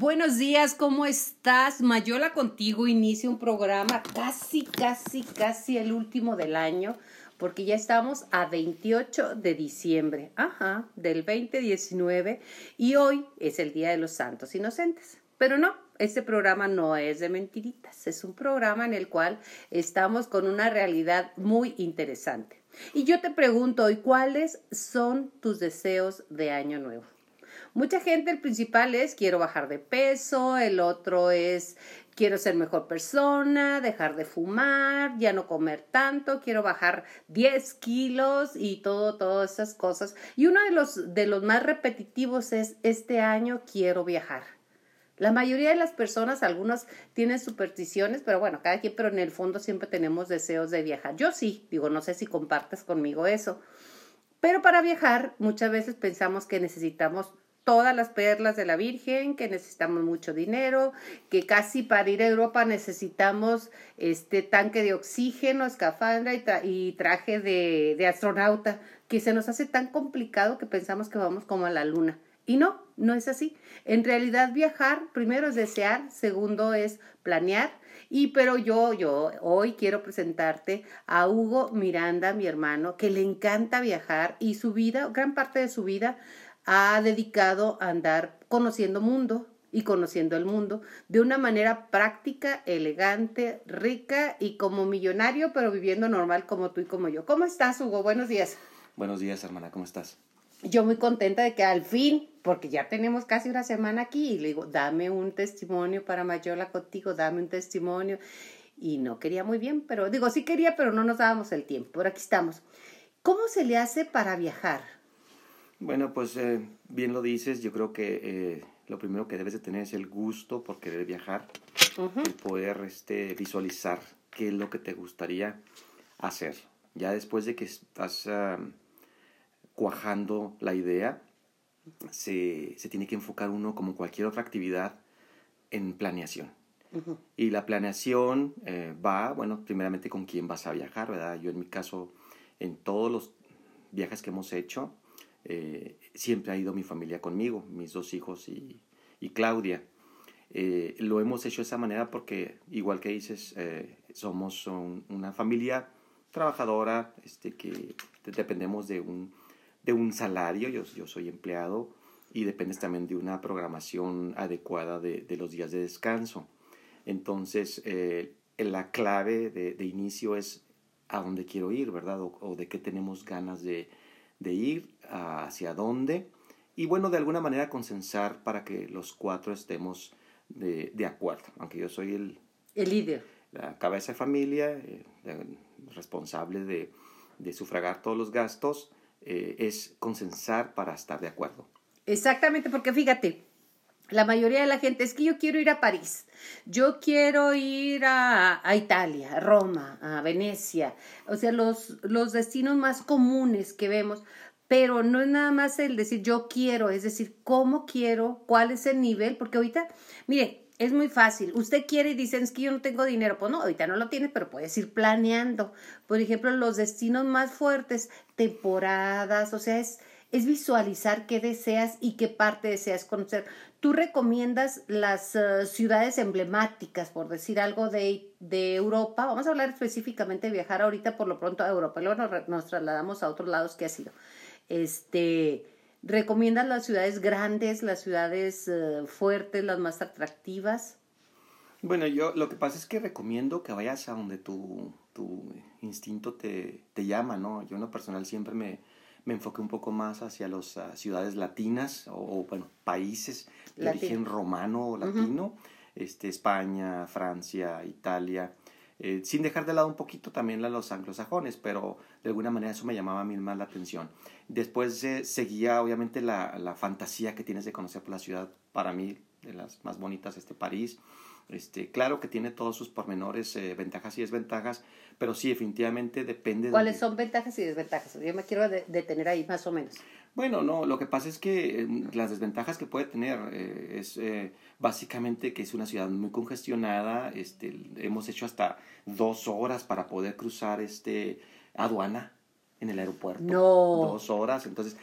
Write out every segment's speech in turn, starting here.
Buenos días, ¿cómo estás? Mayola contigo inicia un programa casi, casi, casi el último del año, porque ya estamos a 28 de diciembre, ajá, del 2019, y hoy es el Día de los Santos Inocentes. Pero no, este programa no es de mentiritas, es un programa en el cual estamos con una realidad muy interesante. Y yo te pregunto hoy, ¿cuáles son tus deseos de año nuevo? Mucha gente, el principal es quiero bajar de peso, el otro es quiero ser mejor persona, dejar de fumar, ya no comer tanto, quiero bajar 10 kilos y todo, todas esas cosas. Y uno de los, de los más repetitivos es este año quiero viajar. La mayoría de las personas, algunos tienen supersticiones, pero bueno, cada quien, pero en el fondo siempre tenemos deseos de viajar. Yo sí, digo, no sé si compartes conmigo eso. Pero para viajar muchas veces pensamos que necesitamos todas las perlas de la Virgen, que necesitamos mucho dinero, que casi para ir a Europa necesitamos este tanque de oxígeno, escafandra y, traje de, de astronauta, que se nos hace tan complicado que pensamos que vamos como a la luna. Y no, no es así. En realidad viajar, primero es desear, segundo es planear. Y pero yo, yo hoy quiero presentarte a Hugo Miranda, mi hermano, que le encanta viajar y su vida, gran parte de su vida ha dedicado a andar conociendo mundo y conociendo el mundo de una manera práctica, elegante, rica y como millonario, pero viviendo normal como tú y como yo. ¿Cómo estás, Hugo? Buenos días. Buenos días, hermana, ¿cómo estás? Yo muy contenta de que al fin, porque ya tenemos casi una semana aquí, y le digo, dame un testimonio para Mayola contigo, dame un testimonio. Y no quería muy bien, pero digo, sí quería, pero no nos dábamos el tiempo. Pero aquí estamos. ¿Cómo se le hace para viajar? Bueno, pues eh, bien lo dices, yo creo que eh, lo primero que debes de tener es el gusto por querer viajar, y poder este, visualizar qué es lo que te gustaría hacer. Ya después de que estás cuajando la idea, se, se, tiene que enfocar uno como cualquier otra actividad en planeación. Y la planeación eh, va, bueno, primeramente con quién vas a viajar, ¿verdad? Yo en mi caso, en todos los viajes que hemos hecho, eh, siempre ha ido mi familia conmigo, mis dos hijos y, y Claudia. Eh, lo hemos hecho de esa manera porque, igual que dices, eh, somos una familia trabajadora, este, que dependemos de un, de un salario, yo, yo soy empleado, y dependes también de una programación adecuada de, de los días de descanso. Entonces, la clave de, inicio es a dónde quiero ir, ¿verdad? o de qué tenemos ganas de, de ir hacia dónde y bueno, de alguna manera consensar para que los cuatro estemos de, de acuerdo, aunque yo soy el, el líder. La cabeza de familia, eh, responsable de, de, sufragar todos los gastos, eh, es consensar para estar de acuerdo. Exactamente, porque fíjate, la mayoría de la gente es que yo quiero ir a París, yo quiero ir a, a, Italia, a Roma, a Venecia, o sea, los, los destinos más comunes que vemos, pero no es nada más el decir yo quiero, es decir, cómo quiero, cuál es el nivel, porque ahorita, mire, es muy fácil. Usted quiere y dicen es que yo no tengo dinero. Pues no, ahorita no lo tiene, pero puedes ir planeando. Por ejemplo, los destinos más fuertes, temporadas, o sea, es, es visualizar qué deseas y qué parte deseas conocer. Tú recomiendas las uh, ciudades emblemáticas, por decir algo de, de, Europa. Vamos a hablar específicamente de viajar ahorita por lo pronto a Europa. Luego nos, trasladamos a otros lados que ha sido. Este, ¿Recomiendas las ciudades grandes, las ciudades uh, fuertes, las más atractivas? Bueno, yo lo que pasa es que recomiendo que vayas a donde tu, tu instinto te, te llama, ¿no? Yo en lo personal siempre me, me enfoqué un poco más hacia las uh, ciudades latinas o, bueno, países de Latino. origen romano o latino, uh -huh. este, España, Francia, Italia, eh, sin dejar de lado un poquito también a los anglosajones, pero de alguna manera eso me llamaba a mí más la atención. Después eh, seguía obviamente la, la, fantasía que tienes de conocer por la ciudad, para mí de las más bonitas, este París. Este, claro que tiene todos sus pormenores, eh, ventajas y desventajas, pero sí, definitivamente depende. ¿Cuáles de... son ventajas y desventajas? Yo me quiero de detener ahí más o menos. Bueno, no, lo que pasa es que eh, las desventajas que puede tener eh, es eh, básicamente que es una ciudad muy congestionada, este, hemos hecho hasta dos horas para poder cruzar este aduana en el aeropuerto. No. Dos horas, entonces,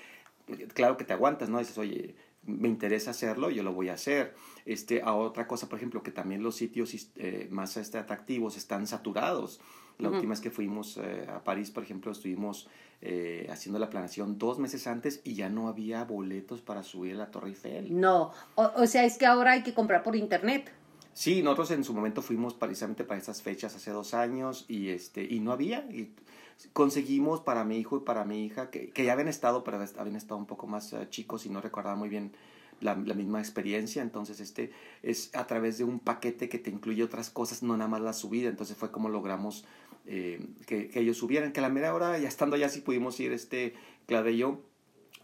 claro que te aguantas, ¿no? Dices, oye, me interesa hacerlo, yo lo voy a hacer. Este, a otra cosa, por ejemplo, que también los sitios eh, más este, atractivos están saturados. La última vez que fuimos eh, a París, por ejemplo, estuvimos eh, haciendo la planación dos meses antes y ya no había boletos para subir a la Torre Eiffel. No, o, o sea, es que ahora hay que comprar por internet. Sí, nosotros en su momento fuimos precisamente para estas fechas hace dos años y, este, y no había. Y conseguimos para mi hijo y para mi hija, que, que ya habían estado, pero habían estado un poco más uh, chicos y no recordaba muy bien la, la, misma experiencia. Entonces, este es a través de un paquete que te incluye otras cosas, no nada más la subida. Entonces fue como logramos eh, que, que, ellos subieran, que a la media hora, ya estando allá, sí pudimos ir, este, Claudia y yo,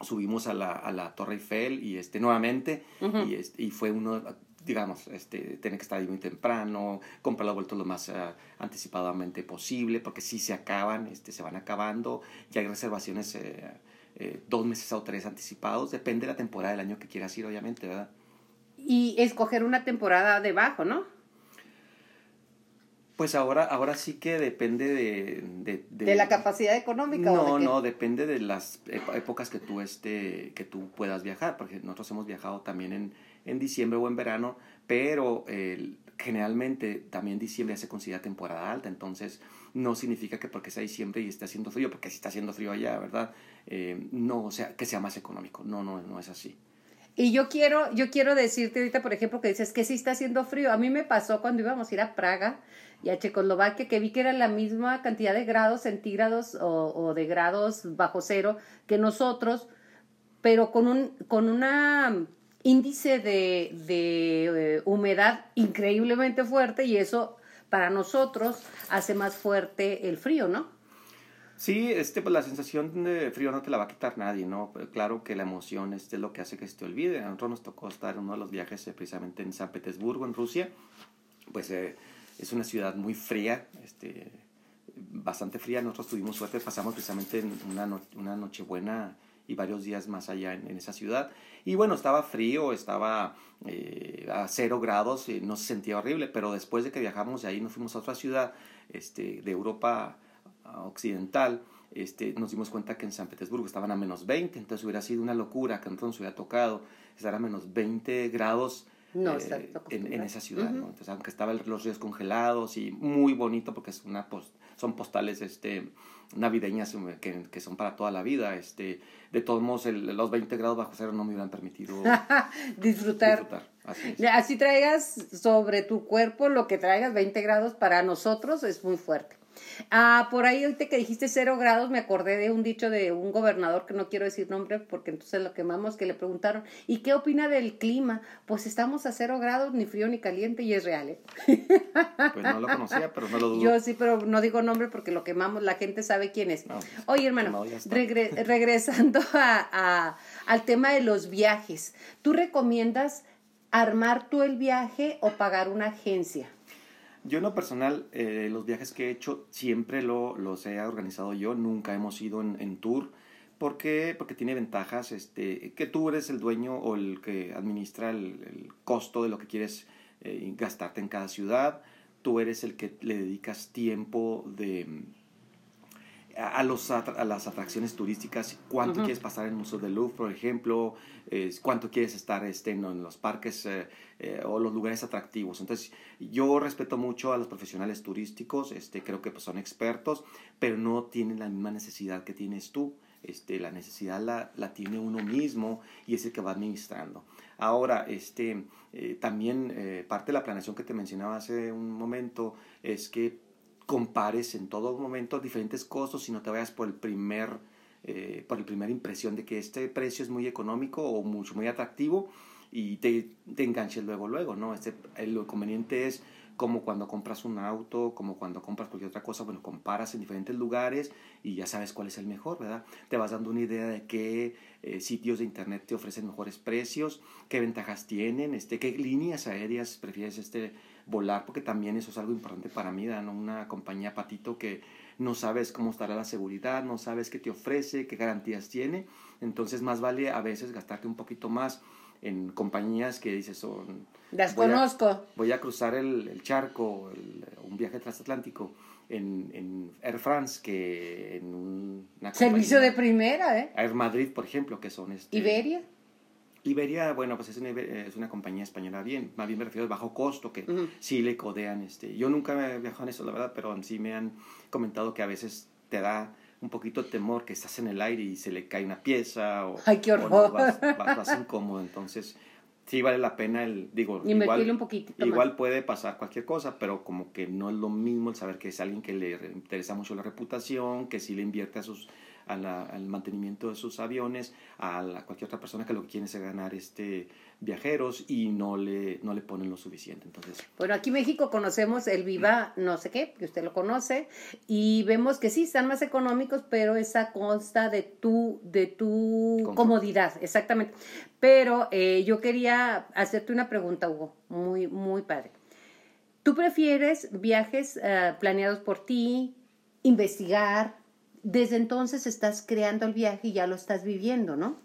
subimos a la, a la Torre Eiffel y este nuevamente uh -huh. y, este, y fue uno digamos, este, tener que estar ahí muy temprano, comprar los vueltos lo más uh, anticipadamente posible, porque si se acaban, este, se van acabando, ya hay reservaciones eh, eh, dos meses o tres anticipados, depende de la temporada del año que quieras ir, obviamente, ¿verdad? Y escoger una temporada debajo, ¿no? Pues ahora, ahora sí que depende de... ¿De, de, ¿De la capacidad económica? No, de no, depende de las épocas que tú, este, que tú puedas viajar, porque nosotros hemos viajado también en, en diciembre o en verano, pero eh, generalmente también diciembre ya se considera temporada alta, entonces no significa que porque sea diciembre y esté haciendo frío, porque si está haciendo frío allá, ¿verdad? Eh, no, o sea, que sea más económico, no, no, no es así. Y yo quiero, yo quiero decirte ahorita, por ejemplo, que dices que sí está haciendo frío. A mí me pasó cuando íbamos a ir a Praga y a Checoslovaquia, que vi que era la misma cantidad de grados centígrados o, o de grados bajo cero que nosotros, pero con, un, con una índice de, de eh, humedad increíblemente fuerte y eso para nosotros hace más fuerte el frío, ¿no? Sí, este, pues la sensación de frío no te la va a quitar nadie, ¿no? Pero claro que la emoción este, es lo que hace que se te olvide. A nosotros nos tocó estar uno de los viajes eh, precisamente en San Petersburgo, en Rusia. Pues eh, es una ciudad muy fría, este, bastante fría. Nosotros tuvimos suerte, pasamos precisamente una, no, una nochebuena y varios días más allá en, esa ciudad. Y bueno, estaba frío, estaba eh, a cero grados, y no se sentía horrible, pero después de que viajamos de ahí nos fuimos a otra ciudad este, de Europa occidental, este, nos dimos cuenta que en San Petersburgo estaban a menos 20, entonces hubiera sido una locura que nos hubiera tocado estar a menos 20 grados no, eh, en, en, esa ciudad, uh -huh. ¿no? Entonces, aunque estaban los ríos congelados y muy bonito porque es una post, son postales este, navideñas que, que, son para toda la vida, este, de todos modos el, los 20 grados bajo cero no me hubieran permitido disfrutar. disfrutar. Así, Así traigas sobre tu cuerpo lo que traigas, 20 grados para nosotros es muy fuerte. Ah, por ahí ahorita que dijiste cero grados, me acordé de un dicho de un gobernador que no quiero decir nombre porque entonces lo quemamos, que le preguntaron, ¿y qué opina del clima? Pues estamos a cero grados, ni frío ni caliente, y es real, ¿eh? Pues no lo conocía, pero no lo dudo. Yo sí, pero no digo nombre porque lo quemamos, la gente sabe quién es. No, Oye, hermano, regre regresando a, a, al tema de los viajes, ¿tú recomiendas armar tú el viaje o pagar una agencia? Yo en lo personal, eh, los viajes que he hecho siempre lo, los he organizado yo, nunca hemos ido en, en tour. ¿Por qué? Porque tiene ventajas este, que tú eres el dueño o el que administra el, costo de lo que quieres eh, gastarte en cada ciudad. Tú eres el que le dedicas tiempo de, a, los, a las atracciones turísticas, cuánto uh -huh. quieres pasar en el Museo del Louvre, por ejemplo, eh, cuánto quieres estar este, en, en los parques eh, eh, o los lugares atractivos. Entonces, yo respeto mucho a los profesionales turísticos, este, creo que pues, son expertos, pero no tienen la misma necesidad que tienes tú. Este, la necesidad la, la tiene uno mismo y es el que va administrando. Ahora, este, eh, también eh, parte de la planeación que te mencionaba hace un momento es que compares en todo momento diferentes costos y no te vayas por el primer eh, por la primera impresión de que este precio es muy económico o mucho muy atractivo y te, te enganches luego luego no este, lo conveniente es como cuando compras un auto, como cuando compras cualquier otra cosa, bueno, comparas en diferentes lugares y ya sabes cuál es el mejor, ¿verdad? Te vas dando una idea de qué eh, sitios de internet te ofrecen mejores precios, qué ventajas tienen, este, qué líneas aéreas prefieres este, volar, porque también eso es algo importante para mí, ¿no? Una compañía patito que no sabes cómo estará la seguridad, no sabes qué te ofrece, qué garantías tiene, entonces más vale a veces gastarte un poquito más en compañías que dices son... Las voy conozco. A, voy a cruzar el, el charco, el, un viaje transatlántico en, en, Air France que en un, una Servicio de primera, ¿eh? Air Madrid, por ejemplo, que son... Este, Iberia. Iberia, bueno, pues es una, es una compañía española bien, más bien me refiero a bajo costo, que sí le codean. Este. Yo nunca he viajado en eso, la verdad, pero sí me han comentado que a veces te da un poquito de temor que estás en el aire y se le cae una pieza o, Ay, qué horror. vas, vas, incómodo. Entonces, sí vale la pena el, digo, igual, un poquitito igual puede pasar cualquier cosa, pero como que no es lo mismo el saber que es alguien que le interesa mucho la reputación, que sí le invierte a sus al mantenimiento de sus aviones, a cualquier otra persona que lo que quiere es ganar este viajeros y no le, no le ponen lo suficiente. Entonces, bueno, aquí en México conocemos el Viva no sé qué, que usted lo conoce, y vemos que sí, están más económicos, pero esa consta de tu, de tu comodidad, exactamente. Pero eh, yo quería hacerte una pregunta, Hugo, muy, muy padre. ¿Tú prefieres viajes uh, planeados por ti, investigar, desde entonces estás creando el viaje y ya lo estás viviendo, ¿no?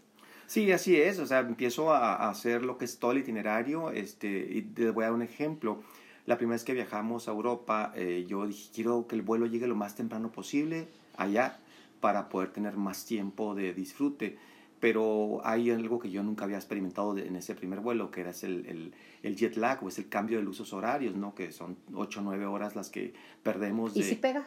Sí, así es. O sea, empiezo a, hacer lo que es todo el itinerario. Este, y te voy a dar un ejemplo. La primera vez que viajamos a Europa, eh, yo dije, quiero que el vuelo llegue lo más temprano posible allá para poder tener más tiempo de disfrute. Pero hay algo que yo nunca había experimentado en ese primer vuelo, que era el, el, el, jet lag o es el cambio de usos horarios, ¿no? Que son 8 o 9 horas las que perdemos. De... ¿Y si pega?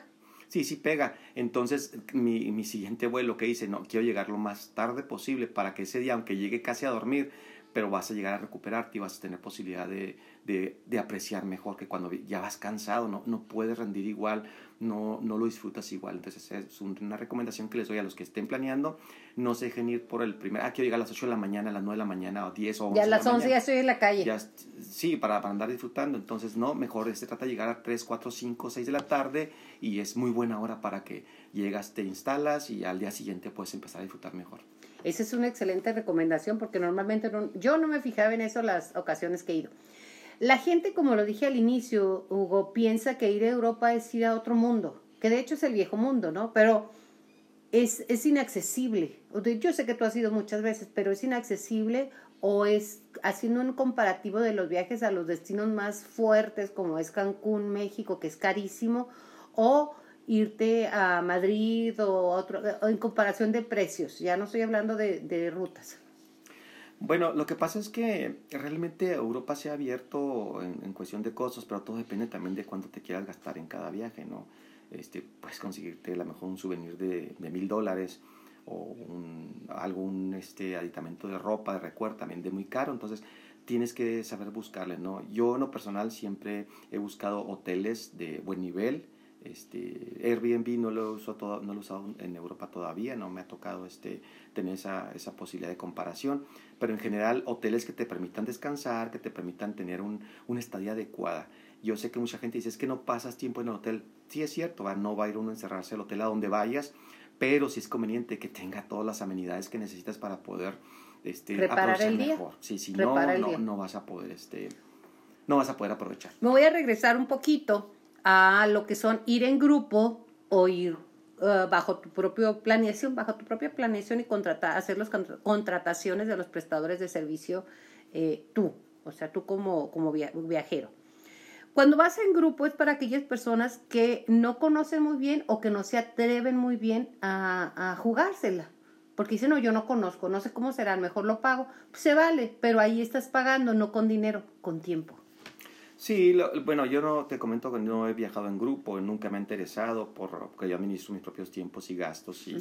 Sí, sí pega. Entonces, mi, mi siguiente vuelo que hice, no, quiero llegar lo más tarde posible para que ese día, aunque llegue casi a dormir, pero vas a llegar a recuperarte y vas a tener posibilidad de, de, apreciar mejor que cuando ya vas cansado, no, no puedes rendir igual, no, no lo disfrutas igual. Entonces es una recomendación que les doy a los que estén planeando, no se dejen ir por el primer, ah, quiero llegar a las 8 de la mañana, a las 9 de la mañana, o 10 o 11 Ya a las 11 ya estoy en la calle. Ya, sí, para, para, andar disfrutando. Entonces, no, mejor se trata de llegar a 3, 4, 5, 6 de la tarde y es muy buena hora para que llegas, te instalas y al día siguiente puedes empezar a disfrutar mejor. Esa es una excelente recomendación porque normalmente yo no me fijaba en eso las ocasiones que he ido. La gente, como lo dije al inicio, Hugo, piensa que ir a Europa es ir a otro mundo, que de hecho es el viejo mundo, ¿no? Pero es, es inaccesible. Yo sé que tú has ido muchas veces, pero es inaccesible o es haciendo un comparativo de los viajes a los destinos más fuertes como es Cancún, México, que es carísimo, o irte a Madrid o, otro, en comparación de precios. Ya no estoy hablando de, de rutas. Bueno, lo que pasa es que realmente Europa se ha abierto en, cuestión de costos, pero todo depende también de cuánto te quieras gastar en cada viaje, ¿no? Este, puedes conseguirte a lo mejor un souvenir de mil dólares o un, algún este, aditamento de ropa, de recuerdo, también de muy caro, entonces tienes que saber buscarle, ¿no? Yo en lo personal siempre he buscado hoteles de buen nivel, este, Airbnb no lo, uso todo, no lo he usado en Europa todavía, no me ha tocado este, tener esa, esa posibilidad de comparación, pero en general hoteles que te permitan descansar, que te permitan tener un, una estadía adecuada. Yo sé que mucha gente dice, es que no pasas tiempo en el hotel. Sí es cierto, ¿va? no va a ir uno a encerrarse al hotel a donde vayas, pero sí es conveniente que tenga todas las amenidades que necesitas para poder este, Reparar el día. mejor. Sí, si no, no, no, vas a poder, este, no vas a poder aprovechar. Me voy a regresar un poquito a lo que son ir en grupo o ir eh, bajo tu propia planeación, bajo tu propia planeación y contratar, hacer las contrataciones de los prestadores de servicio eh, tú, o sea, tú como, como viajero. Cuando vas en grupo es para aquellas personas que no conocen muy bien o que no se atreven muy bien a, a jugársela. Porque dicen, no, yo no conozco, no sé cómo será, mejor lo pago. Pues se vale, pero ahí estás pagando, no con dinero, con tiempo. Sí, bueno, yo no te comento que no he viajado en grupo, nunca me ha interesado por, porque yo administro mis propios tiempos y gastos y,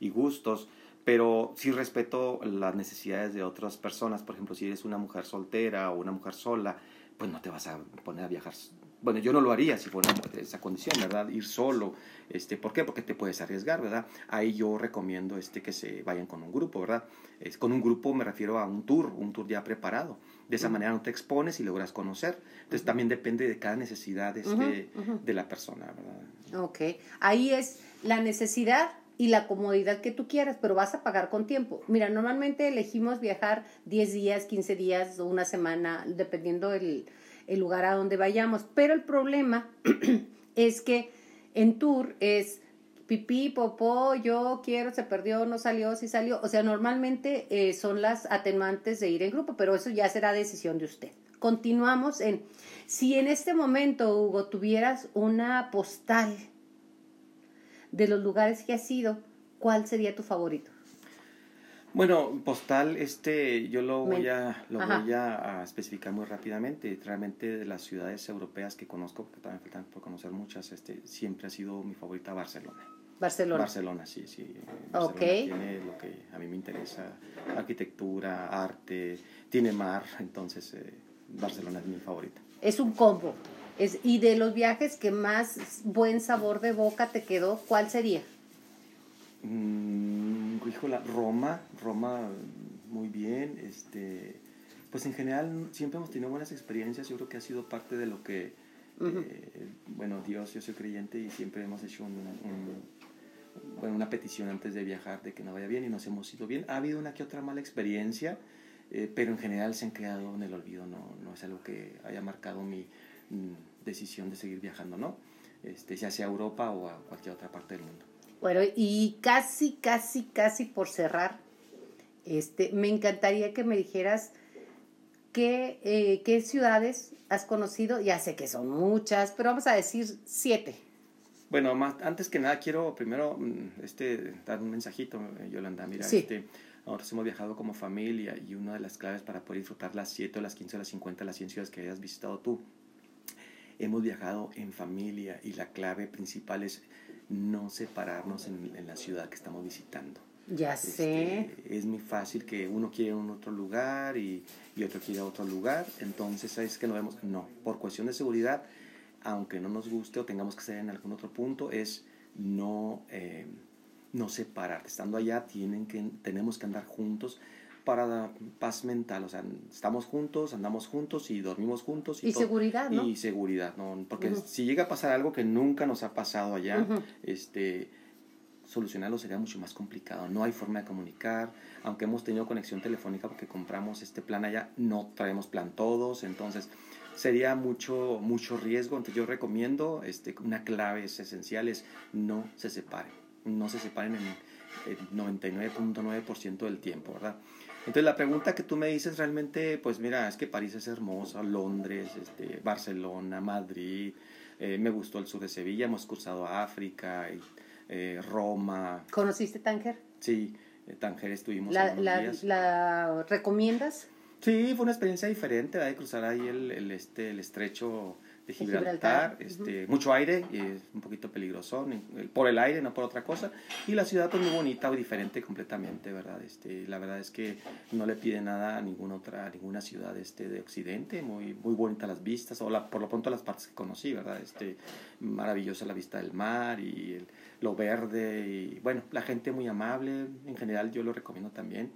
y, gustos, pero sí respeto las necesidades de otras personas. Por ejemplo, si eres una mujer soltera o una mujer sola, pues no te vas a poner a viajar. Bueno, yo no lo haría si fuera esa condición, ¿verdad? Ir solo. Este, ¿Por qué? Porque te puedes arriesgar, ¿verdad? Ahí yo recomiendo este, que se vayan con un grupo, ¿verdad? Es, con un grupo me refiero a un tour, un tour ya preparado de esa manera no te expones y logras conocer. Entonces también depende de cada necesidad este, de la persona. ¿verdad? Ok, ahí es la necesidad y la comodidad que tú quieras, pero vas a pagar con tiempo. Mira, normalmente elegimos viajar 10 días, 15 días o una semana, dependiendo el, el lugar a donde vayamos, pero el problema es que en tour es pipí, popó, yo quiero, se perdió, no salió, sí salió. O sea, normalmente eh, son las atenuantes de ir en grupo, pero eso ya será decisión de usted. Continuamos en, si en este momento, Hugo, tuvieras una postal de los lugares que has ido, ¿cuál sería tu favorito? Bueno, postal, este, yo lo voy a, lo voy a, especificar muy rápidamente. Realmente de las ciudades europeas que conozco, porque también faltan por conocer muchas, este, siempre ha sido mi favorita Barcelona. Barcelona. Barcelona, sí, sí. Barcelona tiene lo que a mí me interesa, arquitectura, arte, tiene mar, entonces eh, Barcelona es mi favorita. Es un combo. Es, y de los viajes que más buen sabor de boca te quedó, ¿cuál sería? Mm, híjola, Roma, Roma muy bien, este, pues en general siempre hemos tenido buenas experiencias, yo creo que ha sido parte de lo que, eh, bueno, Dios, yo soy creyente y siempre hemos hecho un, bueno, una petición antes de viajar de que no vaya bien y nos hemos ido bien. Ha habido una que otra mala experiencia, eh, pero en general se han quedado en el olvido, no, no es algo que haya marcado mi mm, decisión de seguir viajando, ¿no? Este, ya sea a Europa o a cualquier otra parte del mundo. Bueno, y casi, casi, casi por cerrar, este, me encantaría que me dijeras qué, eh, qué ciudades has conocido. Ya sé que son muchas, pero vamos a decir siete. Bueno, más, antes que nada quiero primero mm, este, dar un mensajito, Yolanda. Mira, este, nosotros hemos viajado como familia y una de las claves para poder disfrutar las 7 las 15 las 50, las 100 ciudades que hayas visitado tú, hemos viajado en familia y la clave principal es no separarnos en, en la ciudad que estamos visitando. Ya este, sé. es muy fácil que uno quiere un otro lugar y, y otro quiere otro lugar, entonces es que no vemos, no, por cuestión de seguridad, aunque no nos guste o tengamos que estar en algún otro punto, es no, eh, no separar. Estando allá tienen que, tenemos que andar juntos para paz mental, o sea, estamos juntos, andamos juntos y dormimos juntos. Y, seguridad, ¿no? Y seguridad, ¿no? Porque si llega a pasar algo que nunca nos ha pasado allá, este, solucionarlo sería mucho más complicado. No hay forma de comunicar, aunque hemos tenido conexión telefónica porque compramos este plan allá, no traemos plan todos, entonces sería mucho, mucho riesgo. Entonces yo recomiendo, este, una clave es esencial es no se separen, no se separen en el 99.9% del tiempo, ¿verdad? Entonces la pregunta que tú me dices realmente, pues mira, es que París es hermosa, Londres, este, Barcelona, Madrid, eh, me gustó el sur de Sevilla, hemos cruzado África, y, eh, Roma. ¿Conociste Tánger? Sí, eh, Tánger estuvimos. ¿La, la, ¿La recomiendas? Sí, fue una experiencia diferente, de cruzar ahí el, el, este, el estrecho de Gibraltar, este, mucho aire, y es un poquito peligroso, por el aire, no por otra cosa, y la ciudad pues muy bonita, diferente completamente, ¿verdad? Este, la verdad es que no le pide nada a ninguna otra, a ninguna ciudad este, de Occidente, muy, muy bonita las vistas, o la, por lo pronto las partes que conocí, ¿verdad? Este, maravillosa la vista del mar y lo verde, y bueno, la gente muy amable, en general yo lo recomiendo también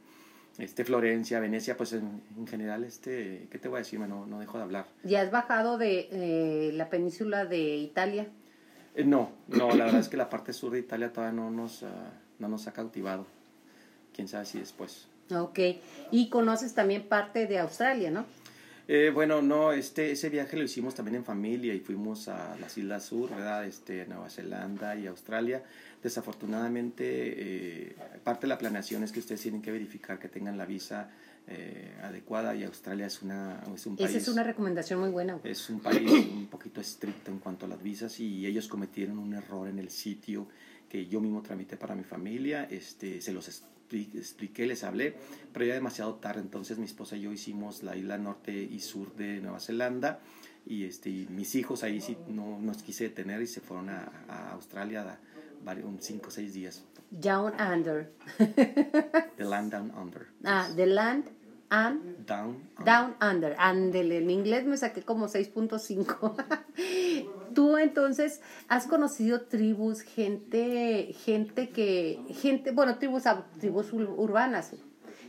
este Florencia, Venecia, pues en, general, este, ¿qué te voy a decir? No, no dejo de hablar. ¿Ya has bajado de eh, la península de Italia? Eh, no, no, la verdad es que la parte sur de Italia todavía no nos, no nos ha cautivado. Quién sabe si después. Ok, y conoces también parte de Australia, ¿no? Eh, bueno, no, este, ese viaje lo hicimos también en familia y fuimos a las Islas Sur, ¿verdad? Este, Nueva Zelanda y Australia. Desafortunadamente, eh, parte de la planeación es que ustedes tienen que verificar que tengan la visa eh, adecuada y Australia es, una, es un país... Esa es una recomendación muy buena. Es un país un poquito estricto en cuanto a las visas y ellos cometieron un error en el sitio que yo mismo tramité para mi familia, este, se los expliqué, les hablé, pero ya demasiado tarde, entonces mi esposa y yo hicimos la isla norte y sur de Nueva Zelanda y, este, mis hijos ahí sí no nos quise detener y se fueron a, a Australia varios, cinco o seis días. Down Under. the Land Down Under. Ah, The Land and Down Under. Down Under. Andele, en inglés me saqué como 6.5. Tú entonces has conocido tribus, gente, gente que, gente, bueno, tribus, tribus urbanas,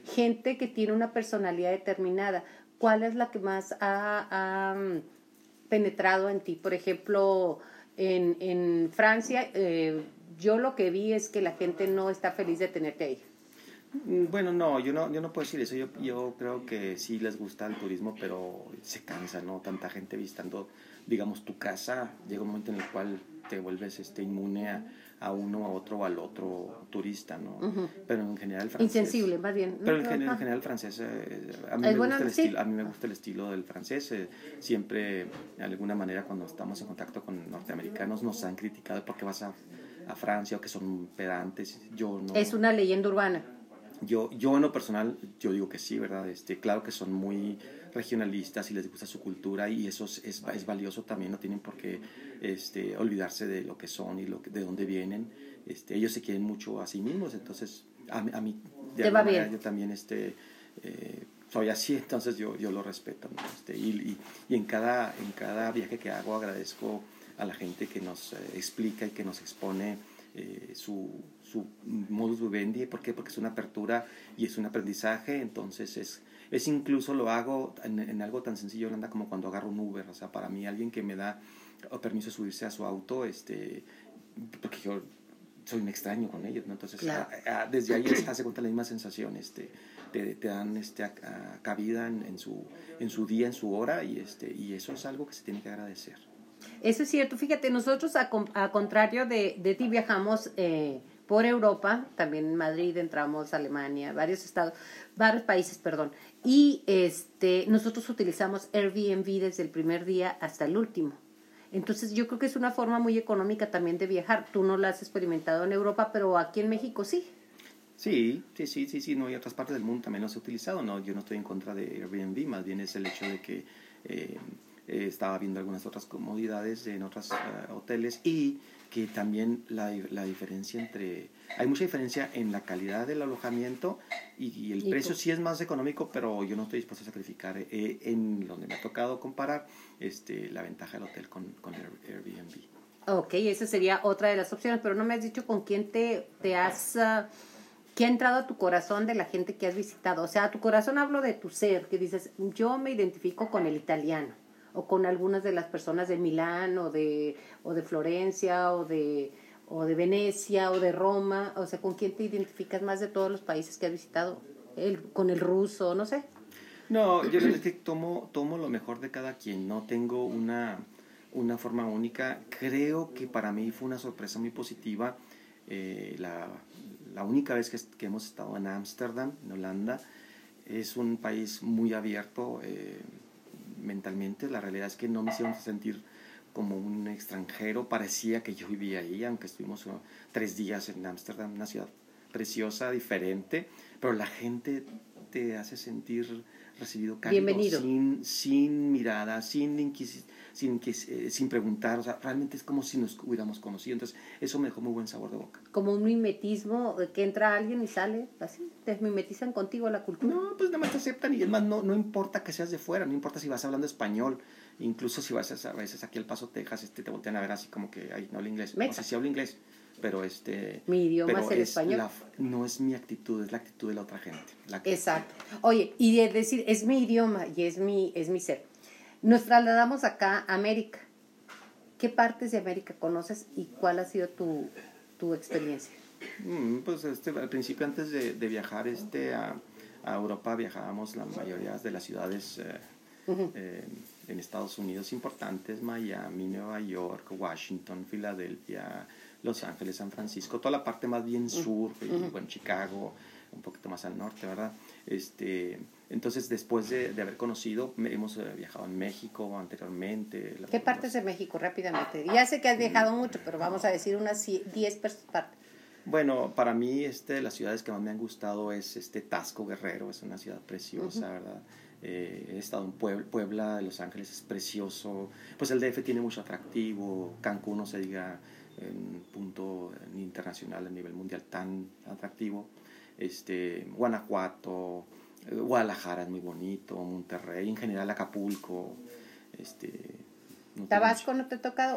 gente que tiene una personalidad determinada. ¿Cuál es la que más ha, mm, penetrado en ti? Por ejemplo, en, en Francia, eh, yo lo que vi es que la gente no está feliz de tenerte ahí. Mm, bueno, no, yo no, yo no puedo decir eso. Yo, yo creo que sí les gusta el turismo, pero se cansa, ¿no? Tanta gente visitando, digamos, tu casa. Llega un momento en el cual te vuelves este, inmune a, a uno, a otro o al otro turista, ¿no? Pero en general el francés... Insensible, más bien. Pero en, general, el francés, eh, a, mí me gusta el estilo, a mí me gusta el estilo del francés. Eh, siempre, de alguna manera, cuando estamos en contacto con norteamericanos, nos han criticado porque vas a a Francia o que son pedantes. Yo no. Es una leyenda urbana. Yo, yo en lo personal, yo digo que sí, ¿verdad? Este, claro que son muy regionalistas y les gusta su cultura y eso es, es, valioso también, no tienen por qué este, olvidarse de lo que son y lo de dónde vienen. Este, ellos se quieren mucho a sí mismos, entonces a, a mí, de va bien. yo también este, eh, soy así, entonces yo, yo lo respeto. Este, y, y, y, en, cada, en cada viaje que hago agradezco a la gente que nos eh, explica y que nos expone eh, su, su modus vivendi. ¿Por qué? Porque es una apertura y es un aprendizaje, entonces es, es incluso lo hago en, en algo tan sencillo, anda como cuando agarro un Uber, o sea, para mí alguien que me da permiso de subirse a su auto, este, porque yo soy un extraño con ellos, ¿no? Entonces, desde ahí hace cuenta la misma sensación, este, te, te dan este, cabida en, en, su, en su día, en su hora, y, este, y eso es algo que se tiene que agradecer. Eso es cierto. Fíjate, nosotros, a, a contrario de, de, ti, viajamos eh, por Europa, también en Madrid entramos, Alemania, varios estados, varios países, perdón. Y este, nosotros utilizamos Airbnb desde el primer día hasta el último. Entonces yo creo que es una forma muy económica también de viajar. Tú no la has experimentado en Europa, pero aquí en México sí. Sí, sí, sí, sí, sí, no, y otras partes del mundo también lo he utilizado, no, yo no estoy en contra de Airbnb, más bien es el hecho de que eh, eh, estaba viendo algunas otras comodidades en otros uh, hoteles y que también la, la, diferencia entre... Hay mucha diferencia en la calidad del alojamiento y, y el ¿Y precio tú? sí es más económico, pero yo no estoy dispuesto a sacrificar eh, en donde me ha tocado comparar este, la ventaja del hotel con, con Airbnb. Ok, esa sería otra de las opciones, pero no me has dicho con quién te, te has... Uh, ¿Qué ha entrado a tu corazón de la gente que has visitado? O sea, a tu corazón hablo de tu ser, que dices, yo me identifico con el italiano o con algunas de las personas de Milán o de, o de Florencia o de, o de Venecia o de Roma, o sea, ¿con quién te identificas más de todos los países que has visitado? El, con el ruso, no sé. No, yo es que tomo, tomo lo mejor de cada quien, no tengo una, una forma única. Creo que para mí fue una sorpresa muy positiva eh, la, la, única vez que, que hemos estado en Ámsterdam, en Holanda. Es un país muy abierto. Eh, mentalmente. La realidad es que no me hicieron sentir como un extranjero. Parecía que yo vivía ahí, aunque estuvimos tres días en Ámsterdam, una ciudad preciosa, diferente, pero la gente te hace sentir recibido cálido, Bienvenido. sin, sin mirada, sin, sin, eh, sin preguntar, o sea, realmente es como si nos hubiéramos conocido, entonces eso me dejó muy buen sabor de boca. Como un mimetismo, que entra alguien y sale así, te mimetizan contigo la cultura. No, pues nada más te aceptan y es más, no, no importa que seas de fuera, no importa si vas hablando español, incluso si vas a, a veces aquí al Paso, Texas, este, te voltean a ver así como que, ay, no hablo inglés, Mexa. no sé si hablo inglés, pero este... Mi idioma pero es el español. La, no es mi actitud, es la actitud de la otra gente. La Exacto. Oye, y de decir, es mi idioma y es mi, es mi ser. Nos trasladamos acá a América. ¿Qué partes de América conoces y cuál ha sido tu, tu experiencia? Mm, pues este, al principio, antes de, de viajar este, a, a, Europa, viajábamos la mayoría de las ciudades eh, uh -huh. eh, en Estados Unidos importantes, Miami, Nueva York, Washington, Filadelfia, Los Ángeles, San Francisco, toda la parte más bien sur, uh -huh. y, bueno, Chicago, un poquito más al norte, ¿verdad? Este, entonces, después de, de haber conocido, hemos eh, viajado en México anteriormente. ¿Qué partes de México rápidamente? Ya sé que has viajado mucho, pero vamos a decir unas 10 partes. Bueno, para mí este, las ciudades que más me han gustado es este Tasco Guerrero, es una ciudad preciosa, uh -huh. ¿verdad? Eh, he estado en Puebla, Puebla, Los Ángeles es precioso, pues el DF tiene mucho atractivo, Cancún no se diga en punto internacional a nivel mundial tan atractivo, este, Guanajuato, eh, Guadalajara es muy bonito, Monterrey, en general Acapulco, este... No ¿Tabasco no te ha tocado?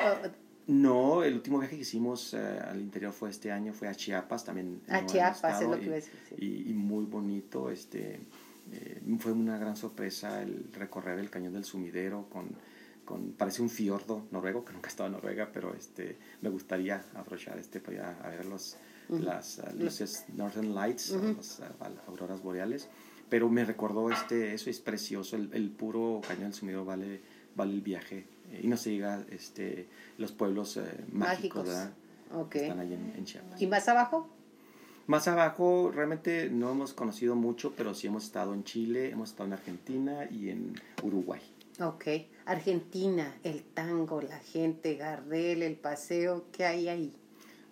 No, el último viaje que hicimos uh, al interior fue este año, fue a Chiapas también. A Chiapas, es lo que iba a decir. Sí. Y, y, muy bonito, este, eh, fue una gran sorpresa el recorrer el cañón del sumidero con, con, parece un fiordo noruego, que nunca he estado en Noruega, pero este, me gustaría aprovechar este para ir a, a ver los, uh -huh. las uh, luces Northern Lights, uh -huh. las auroras boreales, pero me recordó este, eso es precioso, el, el puro cañón del sumidero vale, vale el viaje y no se diga este, los pueblos eh, mágicos, mágicos. Okay. que están ahí en, en, Chiapas. ¿Y más abajo? Más abajo realmente no hemos conocido mucho, pero sí hemos estado en Chile, hemos estado en Argentina y en Uruguay. Ok, Argentina, el tango, la gente, Gardel, el paseo, ¿qué hay ahí?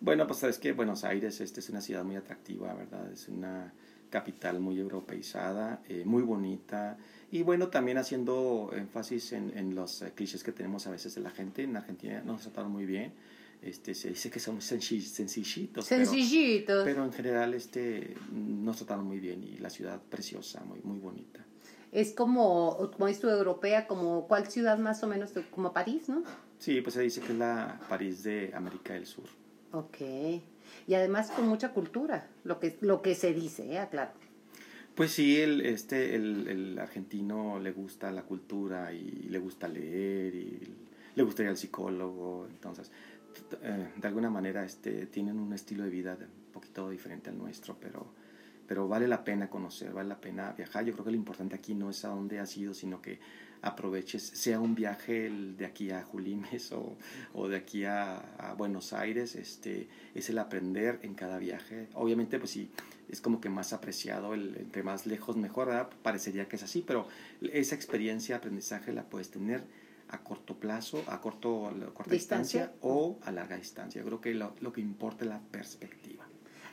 Bueno, pues sabes que Buenos Aires este, es una ciudad muy atractiva, ¿verdad? Es una capital muy europeizada, eh, muy bonita. Y bueno, también haciendo énfasis en, en los eh, clichés que tenemos a veces de la gente. En Argentina nos trataron muy bien. Este, se dice que son sencillitos. Sencillitos. Pero, en general este, nos trataron muy bien y la ciudad preciosa, muy, muy bonita. Es como, como es tu europea, como cuál ciudad más o menos, como París, ¿no? Sí, pues se dice que es la París de América del Sur. Ok. Y además con mucha cultura, lo que, lo que se dice, ¿eh? Claro. Pues sí, el, este, el, el, argentino le gusta la cultura y le gusta leer y le gusta ir al psicólogo, entonces eh, de alguna manera este, tienen un estilo de vida un poquito diferente al nuestro, pero, pero vale la pena conocer, vale la pena viajar. Yo creo que lo importante aquí no es a dónde has ido, sino que aproveches, sea un viaje de aquí a Julimes o, o de aquí a, a, Buenos Aires, este, es el aprender en cada viaje. Obviamente, pues sí, es como que más apreciado, el, entre más lejos mejor, ¿verdad? parecería que es así, pero esa experiencia aprendizaje la puedes tener a corto plazo, a corto, a corta distancia. o a larga distancia. Yo creo que lo, lo que importa es la perspectiva.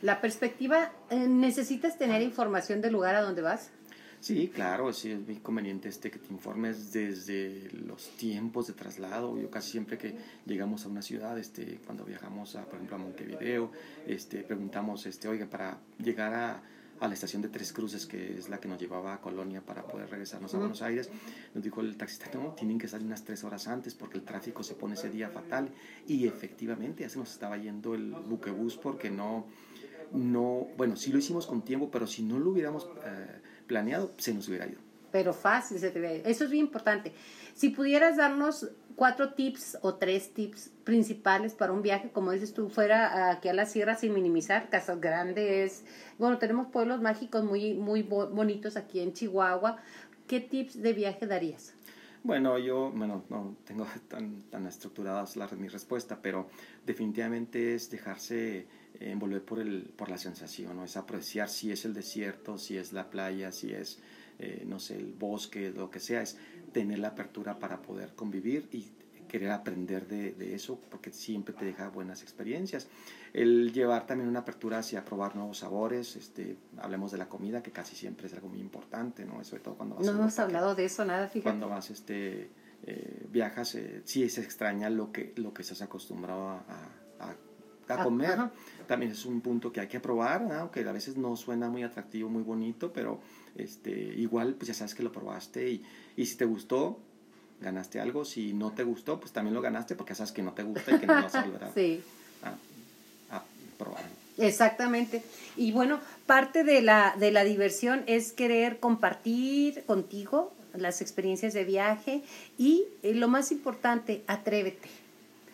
La perspectiva, eh, ¿necesitas tener información del lugar a donde vas? Sí, claro, sí es muy conveniente este que te informes desde los tiempos de traslado. Yo casi siempre que llegamos a una ciudad, este, cuando viajamos a, por ejemplo, a Montevideo, este, preguntamos, este, oiga, para llegar a, a la estación de Tres Cruces, que es la que nos llevaba a Colonia para poder regresarnos a Buenos Aires, nos dijo el taxista, no, tienen que salir unas tres horas antes porque el tráfico se pone ese día fatal. Y efectivamente, ya se nos estaba yendo el buquebús porque no, no, bueno, sí lo hicimos con tiempo, pero si no lo hubiéramos eh, planeado, se nos hubiera ido. Pero fácil se te hubiera ido. Eso es bien importante. Si pudieras darnos cuatro tips o tres tips principales para un viaje, como dices tú, fuera aquí a la sierra sin minimizar, casas grandes, bueno, tenemos pueblos mágicos muy, muy bonitos aquí en Chihuahua. ¿Qué tips de viaje darías? Bueno, yo bueno, no tengo tan, tan estructuradas la, mi respuesta, pero definitivamente es dejarse envolver por, el, por la sensación, ¿no? es apreciar si es el desierto, si es la playa, si es, eh, no sé, el bosque, lo que sea, es tener la apertura para poder convivir y querer aprender de, de, eso, porque siempre te deja buenas experiencias. El llevar también una apertura hacia probar nuevos sabores, este, hablemos de la comida, que casi siempre es algo muy importante, ¿no? Sobre todo cuando vas No hemos hablado de eso, nada, fíjate. Cuando vas, este, eh, viajas, eh, sí se extraña lo que, lo que estás acostumbrado a, a, a comer. Ajá. También es un punto que hay que probar, ¿no? aunque a veces no suena muy atractivo, muy bonito, pero este, igual pues ya sabes que lo probaste y, y si te gustó, ganaste algo. Si no te gustó, pues también lo ganaste porque sabes que no te gusta y que no vas a volver a, sí. a, a probar. Exactamente. Y bueno, parte de la, de la diversión es querer compartir contigo las experiencias de viaje y eh, lo más importante, atrévete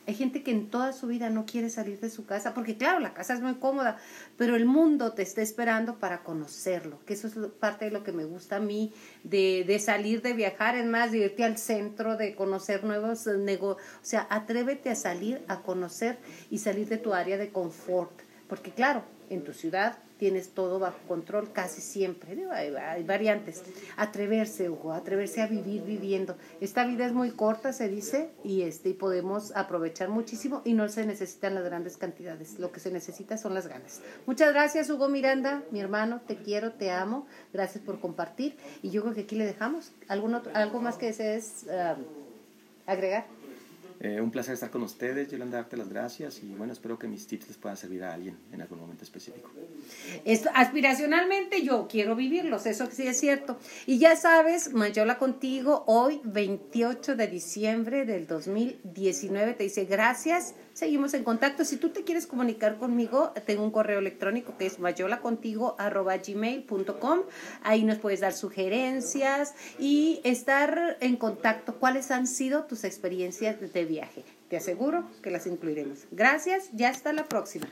hay gente que en toda su vida no quiere salir de su casa, porque claro, la casa es muy cómoda, pero el mundo te está esperando para conocerlo, que eso es parte de lo que me gusta a mí, de, de salir, de viajar, es más, de irte al centro, de conocer nuevos negocios, o sea, atrévete a salir, a conocer y salir de tu área de confort, porque claro, en tu ciudad tienes todo bajo control casi siempre. Hay, variantes. Atreverse, Hugo, atreverse a vivir viviendo. Esta vida es muy corta, se dice, y, este, y podemos aprovechar muchísimo y no se necesitan las grandes cantidades. Lo que se necesita son las ganas. Muchas gracias, Hugo Miranda, mi hermano. Te quiero, te amo. Gracias por compartir. Y yo creo que aquí le dejamos. ¿Algún otro, ¿Algo más que desees uh, agregar? Eh, un placer estar con ustedes, Yolanda, darte las gracias y bueno, espero que mis tips les puedan servir a alguien en algún momento específico. Esto, aspiracionalmente yo quiero vivirlos, eso sí es cierto. Y ya sabes, Mayola contigo, hoy 28 de diciembre del 2019, te dice gracias, seguimos en contacto. Si tú te quieres comunicar conmigo, tengo un correo electrónico que es mayolacontigo.gmail.com, ahí nos puedes dar sugerencias y estar en contacto. ¿Cuáles han sido tus experiencias de viaje? Te aseguro que las incluiremos. Gracias, ya hasta la próxima.